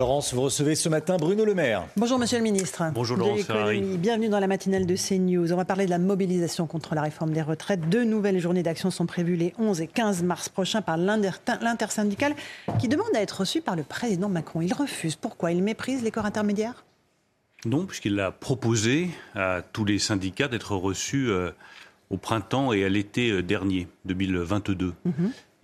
Laurence, vous recevez ce matin Bruno Le Maire. Bonjour Monsieur le Ministre. Bonjour Laurence. Ferrari. Bienvenue dans la matinale de CNews. On va parler de la mobilisation contre la réforme des retraites. Deux nouvelles journées d'action sont prévues les 11 et 15 mars prochains par l'inter- l'intersyndicale qui demande à être reçu par le président Macron. Il refuse. Pourquoi? Il méprise les corps intermédiaires? Non, puisqu'il a proposé à tous les syndicats d'être reçus euh, au printemps et à l'été euh, dernier, 2022.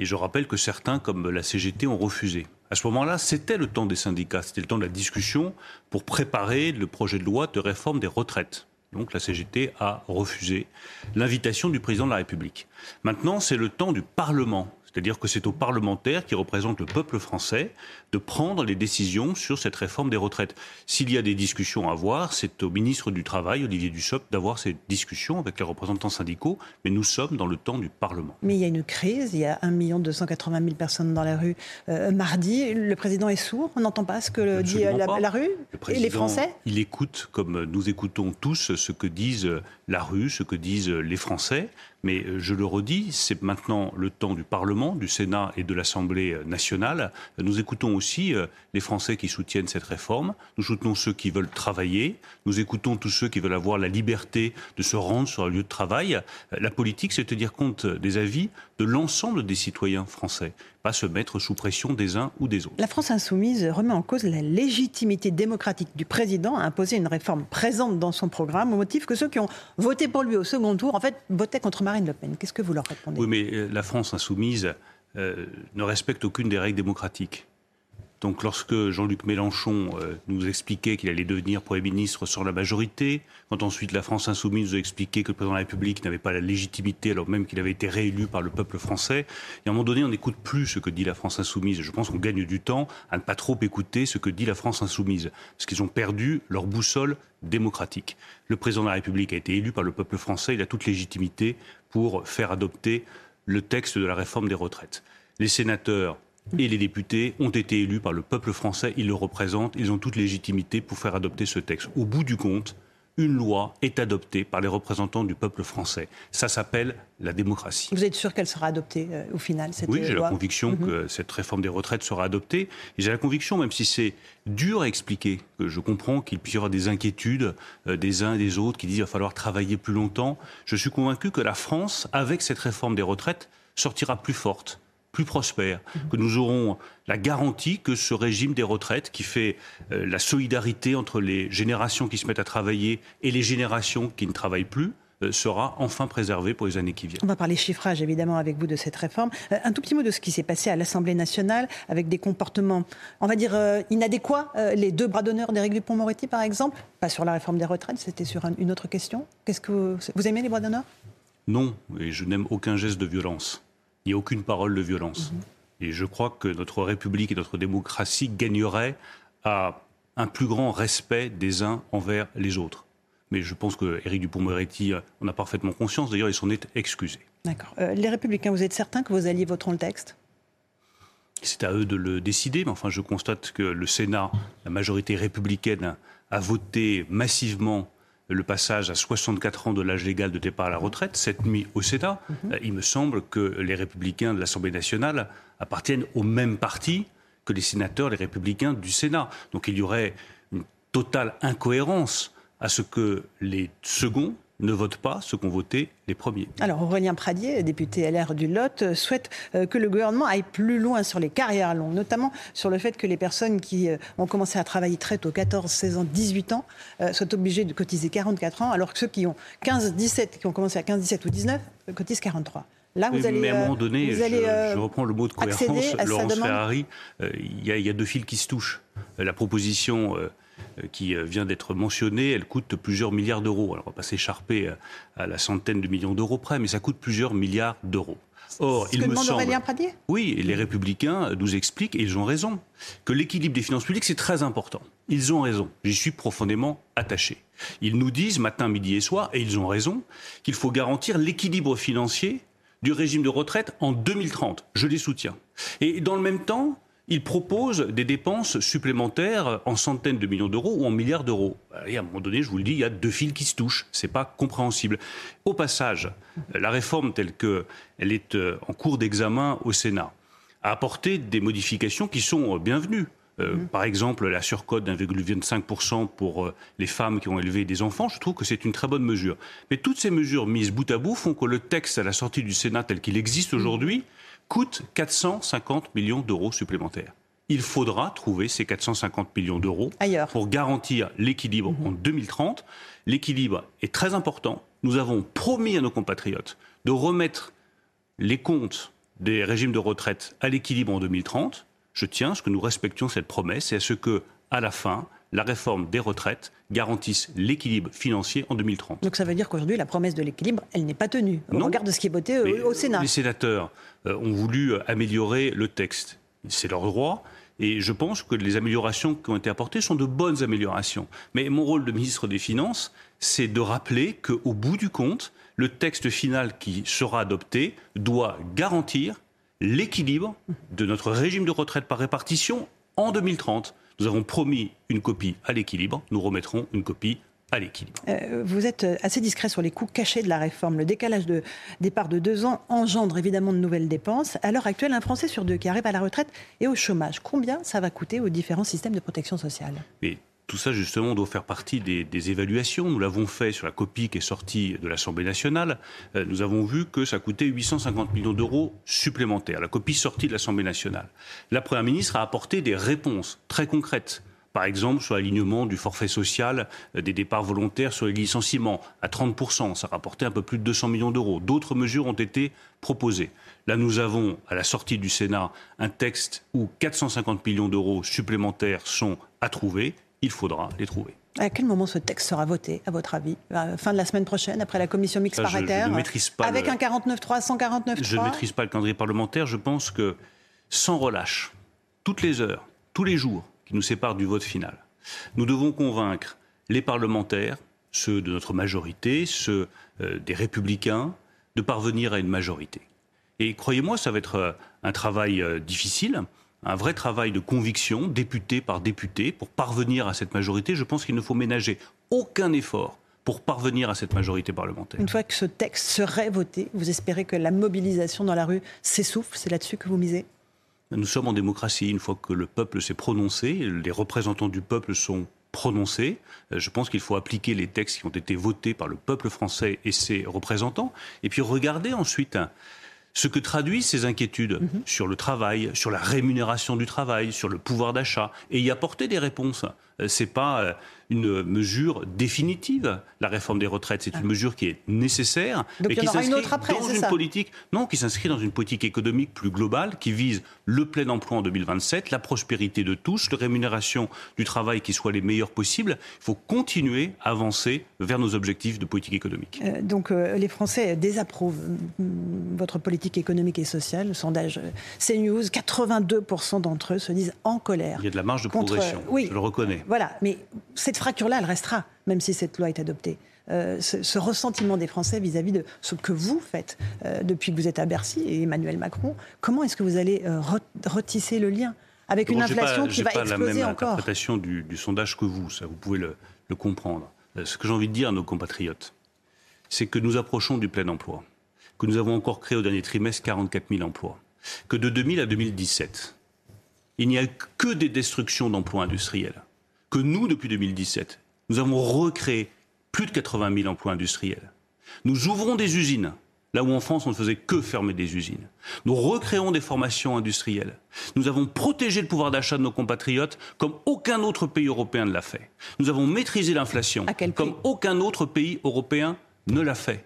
Et je rappelle que certains, comme la CGT, ont refusé. À ce moment-là, c'était le temps des syndicats, c'était le temps de la discussion pour préparer le projet de loi de réforme des retraites. Donc la CGT a refusé l'invitation du président de la République. Maintenant, c'est le temps du Parlement. C'est-à-dire que c'est aux parlementaires qui représentent le peuple français de prendre les décisions sur cette réforme des retraites. S'il y a des discussions à avoir, c'est au ministre du Travail, Olivier Dussopt, d'avoir ces discussions avec les représentants syndicaux. Mais nous sommes dans le temps du Parlement. Mais il y a une crise. Il y a 1 280 000 personnes dans la rue euh, mardi. Le président est sourd. On n'entend pas ce que dit euh, la, rue Le et les Français. Il écoute, comme nous écoutons tous, ce que disent la rue, ce que disent les Français. Mais euh, je le redis, c'est maintenant le temps du Parlement, du Sénat et de l'Assemblée nationale. Nous écoutons aussi euh, les Français qui soutiennent cette réforme. Nous soutenons ceux qui veulent travailler. Nous écoutons tous ceux qui veulent avoir la liberté de se rendre sur un lieu de travail. Euh, La politique, c'est tenir compte des avis de l'ensemble des citoyens français, pas se mettre sous pression des uns ou des autres. La France insoumise remet en cause la légitimité démocratique du président à imposer une réforme présente dans son programme au motif que ceux qui ont voté pour lui au second tour, en fait, votaient contre Marine Le Pen. Qu'est-ce que vous leur répondez? Oui, mais euh, la France insoumise euh, ne respecte aucune des règles démocratiques. Donc lorsque Jean-Luc Mélenchon euh, nous expliquait qu'il allait devenir Premier ministre sans la majorité, quand ensuite la France insoumise nous a expliqué que le président de la République n'avait pas la légitimité alors même qu'il avait été réélu par le peuple français, et à un moment donné on n'écoute plus ce que dit la France insoumise. Je pense qu'on gagne du temps à ne pas trop écouter ce que dit la France insoumise, parce qu'ils ont perdu leur boussole démocratique. Le président de la République a été élu par le peuple français, il a toute légitimité pour faire adopter le texte de la réforme des retraites. Les sénateurs et les députés ont été élus par le peuple français, ils le représentent, ils ont toute légitimité pour faire adopter ce texte. Au bout du compte, une loi est adoptée par les représentants du peuple français. Ça s'appelle la démocratie. Vous êtes sûr qu'elle sera adoptée euh, au final cette Oui, euh, j'ai la conviction Mhm. que cette réforme des retraites sera adoptée. Et j'ai la conviction, même si c'est dur à expliquer, que je comprends qu'il puisse y avoir des inquiétudes euh, des uns et des autres qui disent qu'il va falloir travailler plus longtemps. Je suis convaincu que la France, avec cette réforme des retraites, sortira plus forte plus prospère, que nous aurons la garantie que ce régime des retraites, qui fait euh, la solidarité entre les générations qui se mettent à travailler et les générations qui ne travaillent plus, euh, sera enfin préservé pour les années qui viennent. On va parler chiffrage évidemment avec vous de cette réforme. Euh, un tout petit mot de ce qui s'est passé à l'Assemblée nationale avec des comportements, on va dire, inadéquats. Les deux bras d'honneur d'Éric Dupont-Moretti par exemple, pas sur la réforme des retraites, c'était sur un- une autre question. Qu'est-ce que vous, vous aimez les bras d'honneur? Non, et je n'aime aucun geste de violence. Il n'y a aucune parole de violence. Et je crois que notre République et notre démocratie gagneraient à un plus grand respect des uns envers les autres. Mais je pense que Éric Dupond-Moretti en a parfaitement conscience. D'ailleurs, il s'en est excusé. D'accord. Euh, les Républicains, vous êtes certains que vos alliés voteront le texte? C'est à eux de le décider, mais enfin, je constate que le Sénat, la majorité républicaine, a voté massivement le passage à 64 ans de l'âge légal de départ à la retraite, cette nuit au Sénat. Euh, Il me semble que les républicains de l'Assemblée nationale appartiennent au même parti que les sénateurs, les républicains du Sénat. Donc il y aurait une totale incohérence à ce que les seconds ne votent pas ce qu'ont voté les premiers. Alors Aurélien Pradier, député LR du Lot, euh, souhaite euh, que le gouvernement aille plus loin sur les carrières longues, notamment sur le fait que les personnes qui euh, ont commencé à travailler très tôt, 14, 16 ans, 18 ans, soient obligées de cotiser 44 ans, alors que ceux qui ont 15, 17, qui ont commencé à 15, 17 ou 19, euh, cotisent 43. Là, vous Oui, allez, mais à un moment donné, je, reprends le mot de cohérence, Laurence Ferrari, euh, il y, a- il y a deux fils qui se touchent. La proposition euh, qui euh, vient d'être mentionnée, elle coûte plusieurs milliards d'euros. Alors on va pas s'écharper euh, à la centaine de millions d'euros près, mais ça coûte plusieurs milliards d'euros. Or, il me demande semble, Oui, les Républicains nous expliquent, et ils ont raison, que l'équilibre des finances publiques, c'est très important. Ils ont raison. J'y suis profondément attaché. Ils nous disent matin, midi et soir, et ils ont raison, qu'il faut garantir l'équilibre financier du régime de retraite en 2030. Je les soutiens. Et dans le même temps, il propose des dépenses supplémentaires en centaines de millions d'euros ou en milliards d'euros. Et à un moment donné, je vous le dis, il y a deux fils qui se touchent. C'est pas compréhensible. Au passage, la réforme telle qu'elle est euh, en cours d'examen au Sénat a apporté des modifications qui sont bienvenues. Euh, mm-hmm. Par exemple, la surcote d'1,25% pour euh, les femmes qui ont élevé des enfants, je trouve que c'est une très bonne mesure. Mais toutes ces mesures mises bout à bout font que le texte à la sortie du Sénat tel qu'il existe aujourd'hui coûte 450 millions d'euros supplémentaires. Il faudra trouver ces 450 millions d'euros pour garantir l'équilibre mhm. en 2030. L'équilibre est très important. Nous avons promis à nos compatriotes de remettre les comptes des régimes de retraite à l'équilibre en 2030. Je tiens à ce que nous respections cette promesse et à ce que, à la fin, la réforme des retraites garantisse l'équilibre financier en 2030. Donc ça veut dire qu'aujourd'hui, la promesse de l'équilibre, elle n'est pas tenue. On regarde ce qui est voté au, Sénat. Les sénateurs euh, ont voulu améliorer le texte. C'est leur droit. Et je pense que les améliorations qui ont été apportées sont de bonnes améliorations. Mais mon rôle de ministre des Finances, c'est de rappeler qu'au bout du compte, le texte final qui sera adopté doit garantir l'équilibre de notre régime de retraite par répartition en 2030. Nous avons promis une copie à l'équilibre, nous remettrons une copie à l'équilibre. Euh, vous êtes assez discret sur les coûts cachés de la réforme. Le décalage de départ de deux ans engendre évidemment de nouvelles dépenses. À l'heure actuelle, un Français sur deux qui arrive à la retraite et au chômage, combien ça va coûter aux différents systèmes de protection sociale? Tout ça, justement, doit faire partie des, évaluations. Nous l'avons fait sur la copie qui est sortie de l'Assemblée nationale. Euh, nous avons vu que ça coûtait 850 millions d'euros supplémentaires, la copie sortie de l'Assemblée nationale. La Première ministre a apporté des réponses très concrètes. Par exemple, sur l'alignement du forfait social euh, des départs volontaires sur les licenciements à 30%, ça rapportait un peu plus de 200 millions d'euros. D'autres mesures ont été proposées. Là, nous avons, à la sortie du Sénat, un texte où 450 millions d'euros supplémentaires sont à trouver il faudra les trouver. À quel moment ce texte sera voté, à votre avis? Fin de la semaine prochaine, après la commission mixte paritaire Avec un 49-3, 149 Je ne maîtrise pas le calendrier parlementaire. Je pense que, sans relâche, toutes les heures, tous les jours qui nous séparent du vote final, nous devons convaincre les parlementaires, ceux de notre majorité, ceux euh, des républicains, de parvenir à une majorité. Et croyez-moi, ça va être euh, un travail euh, difficile un vrai travail de conviction, député par député, pour parvenir à cette majorité. Je pense qu'il ne faut ménager aucun effort pour parvenir à cette majorité parlementaire. Une fois que ce texte serait voté, vous espérez que la mobilisation dans la rue s'essouffle? C'est là-dessus que vous misez? Nous sommes en démocratie. Une fois que le peuple s'est prononcé, les représentants du peuple sont prononcés. Euh, je pense qu'il faut appliquer les textes qui ont été votés par le peuple français et ses représentants. Et puis regarder ensuite ce que traduisent ces inquiétudes mhm. sur le travail, sur la rémunération du travail, sur le pouvoir d'achat, et y apporter des réponses. Euh, c'est pas euh, une mesure définitive, la réforme des retraites. C'est une ah. mesure qui est nécessaire, mais qui s'inscrit dans une politique, non, qui s'inscrit dans une politique économique plus globale, qui vise le plein emploi en 2027, la prospérité de tous, la rémunération du travail qui soit les meilleures possibles. Il faut continuer à avancer vers nos objectifs de politique économique. Euh, donc les Français désapprouvent votre politique économique et sociale. Le sondage CNews, 82% d'entre eux se disent en colère. Il y a de la marge de progression, oui, je le reconnais. Voilà, mais cette fracture-là, elle restera, même si cette loi est adoptée. Euh, ce, ressentiment des Français vis-à-vis de ce que vous faites euh, depuis que vous êtes à Bercy et Emmanuel Macron, comment est-ce que vous allez euh, retisser le lien avec une inflation qui va exploser encore pas la même interprétation du, sondage que vous, ça vous pouvez le, le comprendre. Ce que j'ai envie de dire à nos compatriotes, c'est que nous approchons du plein emploi, que nous avons encore créé au dernier trimestre 44 000 emplois, que de 2000 à 2017, il n'y a que des destructions d'emplois industriels que nous, depuis 2017, nous avons recréé plus de 80 000 emplois industriels. Nous ouvrons des usines, là où en France on ne faisait que fermer des usines. Nous recréons des formations industrielles. Nous avons protégé le pouvoir d'achat de nos compatriotes comme aucun autre pays européen ne l'a fait. Nous avons maîtrisé l'inflation comme aucun autre pays européen ne l'a fait.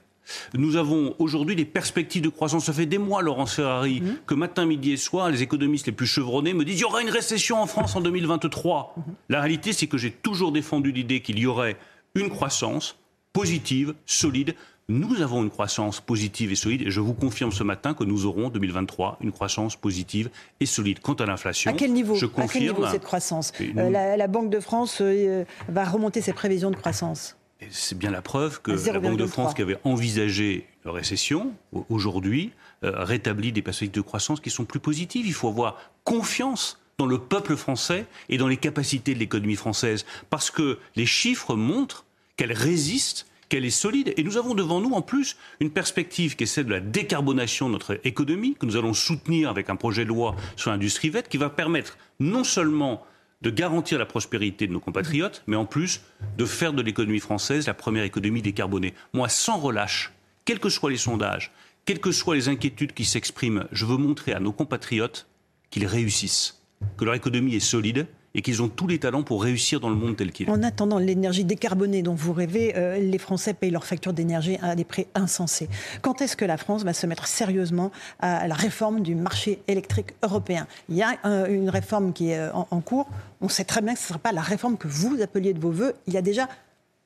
Nous avons aujourd'hui des perspectives de croissance. Ça fait des mois, Laurence Ferrari, mhm. que matin, midi et soir, les économistes les plus chevronnés me disent il y aura une récession en France en 2023. Mhm. La réalité, c'est que j'ai toujours défendu l'idée qu'il y aurait une croissance positive, solide, nous avons une croissance positive et solide. Et je vous confirme ce matin que nous aurons en 2023 une croissance positive et solide. Quant à l'inflation, à quel niveau, je confirme, à quel niveau cette croissance euh, la, Banque de France euh, va remonter ses prévisions de croissance. C'est bien la preuve que la Banque de France, qui avait envisagé une récession, aujourd'hui euh, rétablit des perspectives de croissance qui sont plus positives. Il faut avoir confiance dans le peuple français et dans les capacités de l'économie française, parce que les chiffres montrent qu'elle résiste qu'elle est solide. Et nous avons devant nous, en plus, une perspective qui est celle de la décarbonation de notre économie, que nous allons soutenir avec un projet de loi sur l'industrie verte, qui va permettre non seulement de garantir la prospérité de nos compatriotes, mais en plus de faire de l'économie française la première économie décarbonée. Moi, sans relâche, quels que soient les sondages, quelles que soient les inquiétudes qui s'expriment, je veux montrer à nos compatriotes qu'ils réussissent, que leur économie est solide et qu'ils ont tous les talents pour réussir dans le monde tel qu'il est. En attendant l'énergie décarbonée dont vous rêvez, euh, les Français payent leurs factures d'énergie à des prix insensés. Quand est-ce que la France va se mettre sérieusement à la réforme du marché électrique européen? Il y a une réforme qui est euh, en, cours. On sait très bien que ce ne sera pas la réforme que vous appeliez de vos voeux il y a déjà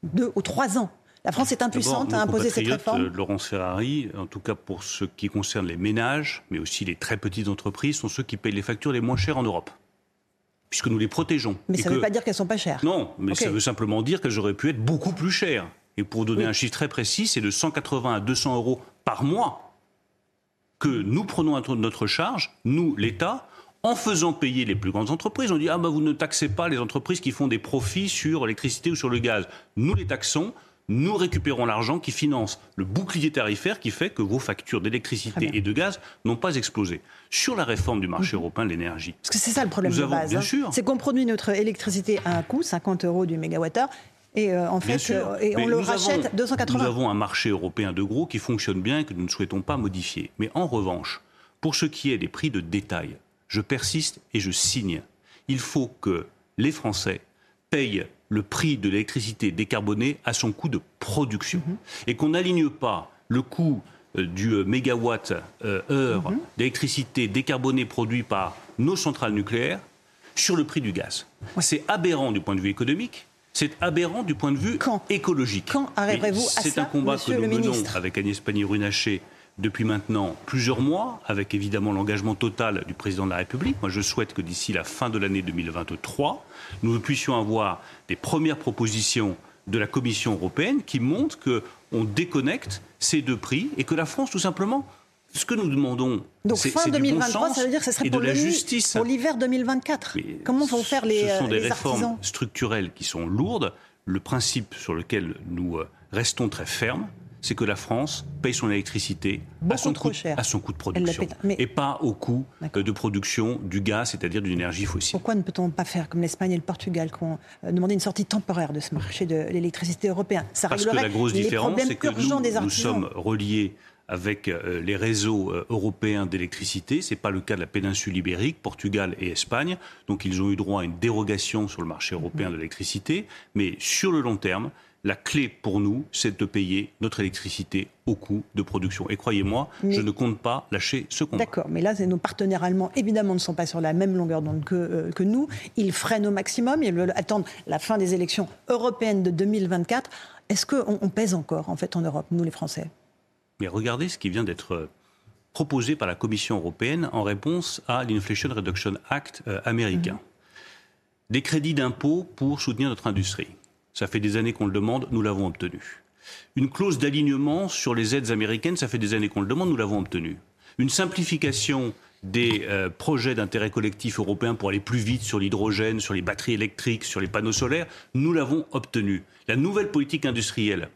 deux ou trois ans. La France est impuissante à imposer cette réforme euh, Laurence Ferrari, en tout cas pour ce qui concerne les ménages, mais aussi les très petites entreprises, sont ceux qui payent les factures les moins chères en Europe puisque nous les protégeons. Mais ça ne veut pas dire qu'elles sont pas chères. Non, mais ça veut simplement dire qu'elles auraient pu être beaucoup plus chères. Et pour donner un chiffre très précis, c'est de 180 à 200 euros par mois que nous prenons à notre charge, nous, l'État, en faisant payer les plus grandes entreprises. On dit, ah ben vous ne taxez pas les entreprises qui font des profits sur l'électricité ou sur le gaz. Nous les taxons nous récupérons l'argent qui finance le bouclier tarifaire qui fait que vos factures d'électricité et de gaz n'ont pas explosé. Sur la réforme du marché mhm. européen de l'énergie. Parce que c'est ça le problème de base. Hein. C'est qu'on produit notre électricité à un coût, 50 euros du mégawattheure, et euh, en fait, euh, et on le rachète 280. Nous avons un marché européen de gros qui fonctionne bien et que nous ne souhaitons pas modifier. Mais en revanche, pour ce qui est des prix de détail, je persiste et je signe. Il faut que les Français payent le prix de l'électricité décarbonée à son coût de production. Mhm. Et qu'on n'aligne pas le coût euh, du euh, mégawatt euh, heure mhm. d'électricité décarbonée produit par nos centrales nucléaires sur le prix du gaz. C'est aberrant du point de vue économique. C'est aberrant du point de vue écologique. Quand arriverez-vous à ça C'est un combat que nous menons avec Agnès Pannier-Runacher depuis maintenant plusieurs mois, avec évidemment l'engagement total du président de la République. Moi, je souhaite que d'ici la fin de l'année 2023, nous puissions avoir des premières propositions de la Commission européenne qui montrent qu'on déconnecte ces deux prix et que la France, tout simplement, ce que nous demandons, donc fin 2023, ça veut dire que ce serait pour la justice. Pour l'hiver 2024. Comment vont faire les Ce sont des réformes structurelles qui sont lourdes. Le principe sur lequel nous euh, restons très fermes, c'est que la France paye son électricité à son, coût, à son, coût, de production et pas au coût euh, de production du gaz, c'est-à-dire d'une énergie fossile. Pourquoi ne peut-on pas faire comme l'Espagne et le Portugal qui ont euh, demandé une sortie temporaire de ce marché de l'électricité européen? Ça Parce que la grosse différence, c'est que nous, nous sommes reliés avec euh, les réseaux européens d'électricité. Ce n'est pas le cas de la péninsule ibérique, Portugal et Espagne. Donc ils ont eu droit à une dérogation sur le marché européen de l'électricité. Mais sur le long terme, la clé pour nous, c'est de payer notre électricité au coût de production. Et croyez-moi, je ne compte pas lâcher ce combat. D'accord, mais là, nos partenaires allemands, évidemment, ne sont pas sur la même longueur d'onde que, euh, que, nous. Ils freinent au maximum. Ils veulent attendre la fin des élections européennes de 2024. Est-ce qu'on on pèse encore, en fait, en Europe, nous, les Français? Mais regardez ce qui vient d'être euh, proposé par la Commission européenne en réponse à l'Inflation Reduction Act euh, américain. Mhm. Des crédits d'impôt pour soutenir notre industrie ça fait des années qu'on le demande, nous l'avons obtenu. Une clause d'alignement sur les aides américaines, ça fait des années qu'on le demande, nous l'avons obtenu. Une simplification des euh, projets d'intérêt collectif européen pour aller plus vite sur l'hydrogène, sur les batteries électriques, sur les panneaux solaires, nous l'avons obtenu. La nouvelle politique industrielle,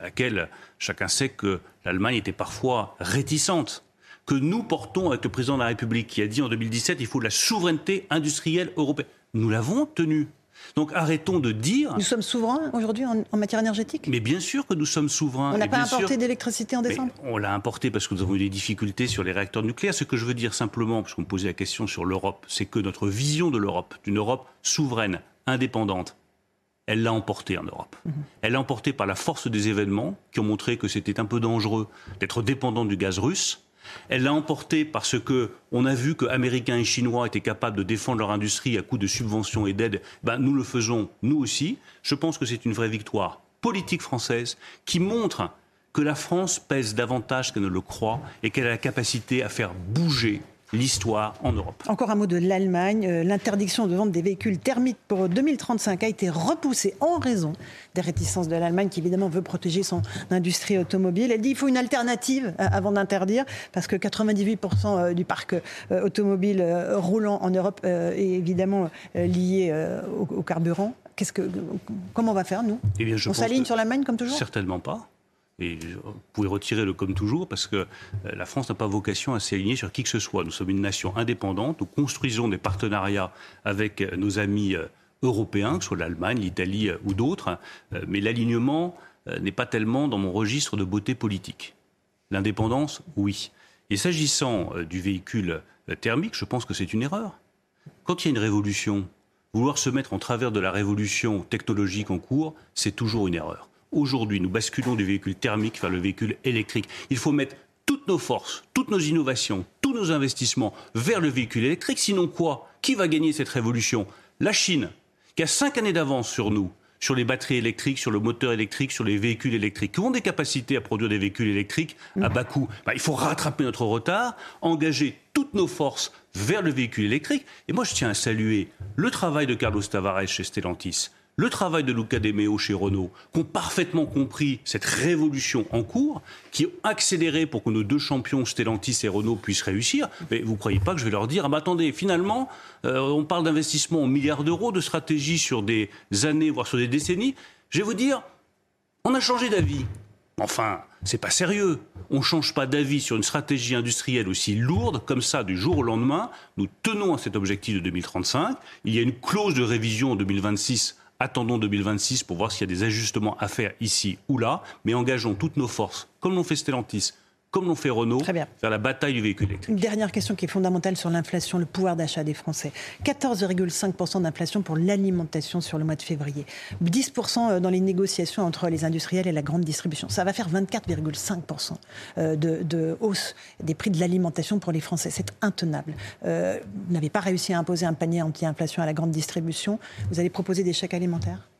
à laquelle chacun sait que l'Allemagne était parfois réticente, que nous portons avec le président de la République qui a dit en 2017 il faut de la souveraineté industrielle européenne, nous l'avons obtenu. Donc arrêtons de dire. Nous sommes souverains aujourd'hui en, matière énergétique? Mais bien sûr que nous sommes souverains. On n'a pas importé d'électricité en décembre? On l'a importé parce que nous avons eu des difficultés sur les réacteurs nucléaires. Ce que je veux dire simplement, parce qu'on me posait la question sur l'Europe, c'est que notre vision de l'Europe, d'une Europe souveraine, indépendante, elle l'a emporté en Europe. Mhm. Elle l'a emporté par la force des événements qui ont montré que c'était un peu dangereux d'être dépendant du gaz russe elle l'a emporté parce que on a vu que Américains et Chinois étaient capables de défendre leur industrie à coup de subventions et d'aides. Ben, nous le faisons, nous aussi. Je pense que c'est une vraie victoire politique française qui montre que la France pèse davantage qu'elle ne le croit et qu'elle a la capacité à faire bouger l'histoire en Europe. Encore un mot de l'Allemagne. Euh, l'interdiction de vente des véhicules thermiques pour 2035 a été repoussée en raison des réticences de l'Allemagne qui évidemment veut protéger son industrie automobile. Elle dit qu'il faut une alternative euh, avant d'interdire parce que 98% euh, du parc automobile roulant en Europe est évidemment lié au carburant. Qu'est-ce que, comment on va faire, nous? Eh On s'aligne sur l'Allemagne comme toujours? Certainement pas. Et vous pouvez retirer le comme toujours parce que euh, la France n'a pas vocation à s'aligner sur qui que ce soit. Nous sommes une nation indépendante, nous construisons des partenariats avec euh, nos amis euh, européens, que ce soit l'Allemagne, l'Italie ou d'autres, mais l'alignement n'est pas tellement dans mon registre de beauté politique. L'indépendance, oui. Et s'agissant du véhicule thermique, je pense que c'est une erreur. Quand il y a une révolution, vouloir se mettre en travers de la révolution technologique en cours, c'est toujours une erreur. Aujourd'hui, nous basculons du véhicule thermique vers le véhicule électrique. Il faut mettre toutes nos forces, toutes nos innovations, tous nos investissements vers le véhicule électrique. Sinon quoi? Qui va gagner cette révolution? La Chine, qui a cinq années d'avance sur nous, sur les batteries électriques, sur le moteur électrique, sur les véhicules électriques, qui ont des capacités à produire des véhicules électriques à bas coût. Bah, il faut rattraper notre retard, engager toutes nos forces vers le véhicule électrique. Et moi, je tiens à saluer le travail de Carlos Tavares chez Stellantis, le travail de Luca De Meo chez Renault, qui ont parfaitement compris cette révolution en cours, qui ont accéléré pour que nos deux champions, Stellantis et Renault, puissent réussir. Mais vous ne croyez pas que je vais leur dire, ah attendez, finalement, euh, on parle d'investissement en milliards d'euros, de stratégie sur des années, voire sur des décennies. Je vais vous dire, on a changé d'avis. Enfin, c'est pas sérieux. On ne change pas d'avis sur une stratégie industrielle aussi lourde comme ça du jour au lendemain. Nous tenons à cet objectif de 2035. Il y a une clause de révision en 2026 Attendons 2026 pour voir s'il y a des ajustements à faire ici ou là, mais engageons toutes nos forces, comme l'ont fait Stellantis, comme l'ont fait Renault, vers la bataille du véhicule électrique. Une dernière question qui est fondamentale sur l'inflation, le pouvoir d'achat des Français. 14,5% d'inflation pour l'alimentation sur le mois de février. 10% euh, dans les négociations entre les industriels et la grande distribution. Ça va faire 24,5% euh, de, de, hausse des prix de l'alimentation pour les Français. C'est intenable. Euh, vous n'avez pas réussi à imposer un panier anti-inflation à la grande distribution. Vous allez proposer des chèques alimentaires?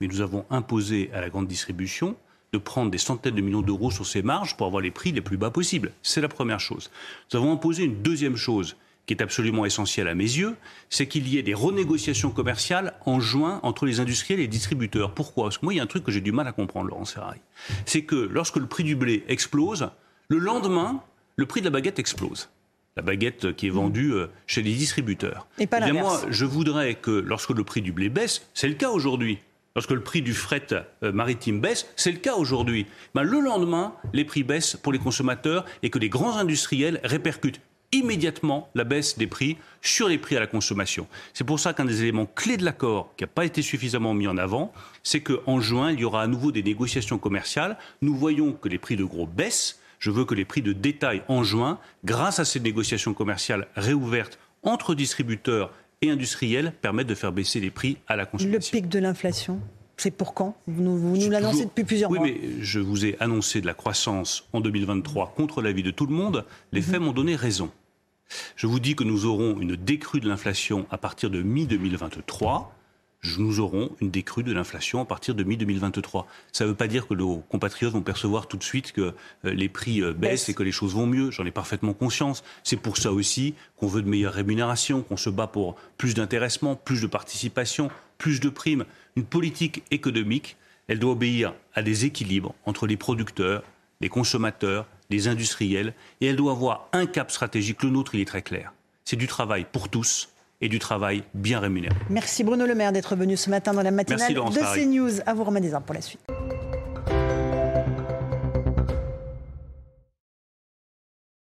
Mais nous avons imposé à la grande distribution de prendre des centaines de millions d'euros sur ces marges pour avoir les prix les plus bas possibles. C'est la première chose. Nous avons imposé une deuxième chose qui est absolument essentielle à mes yeux, c'est qu'il y ait des renégociations commerciales en juin entre les industriels et les distributeurs. Pourquoi? Parce que moi, il y a un truc que j'ai du mal à comprendre, Laurent Ferrari. C'est que lorsque le prix du blé explose, le lendemain, le prix de la baguette explose la baguette qui est vendue euh, chez les distributeurs. Et pas eh moi, je voudrais que lorsque le prix du blé baisse, c'est le cas aujourd'hui, lorsque le prix du fret euh, maritime baisse, c'est le cas aujourd'hui. Ben, le lendemain, les prix baissent pour les consommateurs et que les grands industriels répercutent immédiatement la baisse des prix sur les prix à la consommation. C'est pour ça qu'un des éléments clés de l'accord qui n'a pas été suffisamment mis en avant, c'est qu'en juin, il y aura à nouveau des négociations commerciales. Nous voyons que les prix de gros baissent. Je veux que les prix de détail en juin, grâce à ces négociations commerciales réouvertes entre distributeurs et industriels permettent de faire baisser les prix à la consommation. Le pic de l'inflation c'est pour quand? Vous nous, l'annoncez depuis plusieurs mois. Oui, mais je vous ai annoncé de la croissance en 2023 contre l'avis de tout le monde. Les mhm. faits m'ont donné raison. Je vous dis que nous aurons une décrue de l'inflation à partir de mi-2023 nous aurons une décrue de l'inflation à partir de mi-2023. Ça ne veut pas dire que nos compatriotes vont percevoir tout de suite que euh, les prix euh, baissent et que les choses vont mieux. J'en ai parfaitement conscience. C'est pour ça aussi qu'on veut de meilleures rémunérations, qu'on se bat pour plus d'intéressement, plus de participation, plus de primes. Une politique économique, elle doit obéir à des équilibres entre les producteurs, les consommateurs, les industriels, et elle doit avoir un cap stratégique. Le nôtre, il est très clair. C'est du travail pour tous et du travail bien rémunéré. Merci Bruno Le Maire d'être venu ce matin dans la matinale de CNews. À vous Romain Desarmes pour la suite.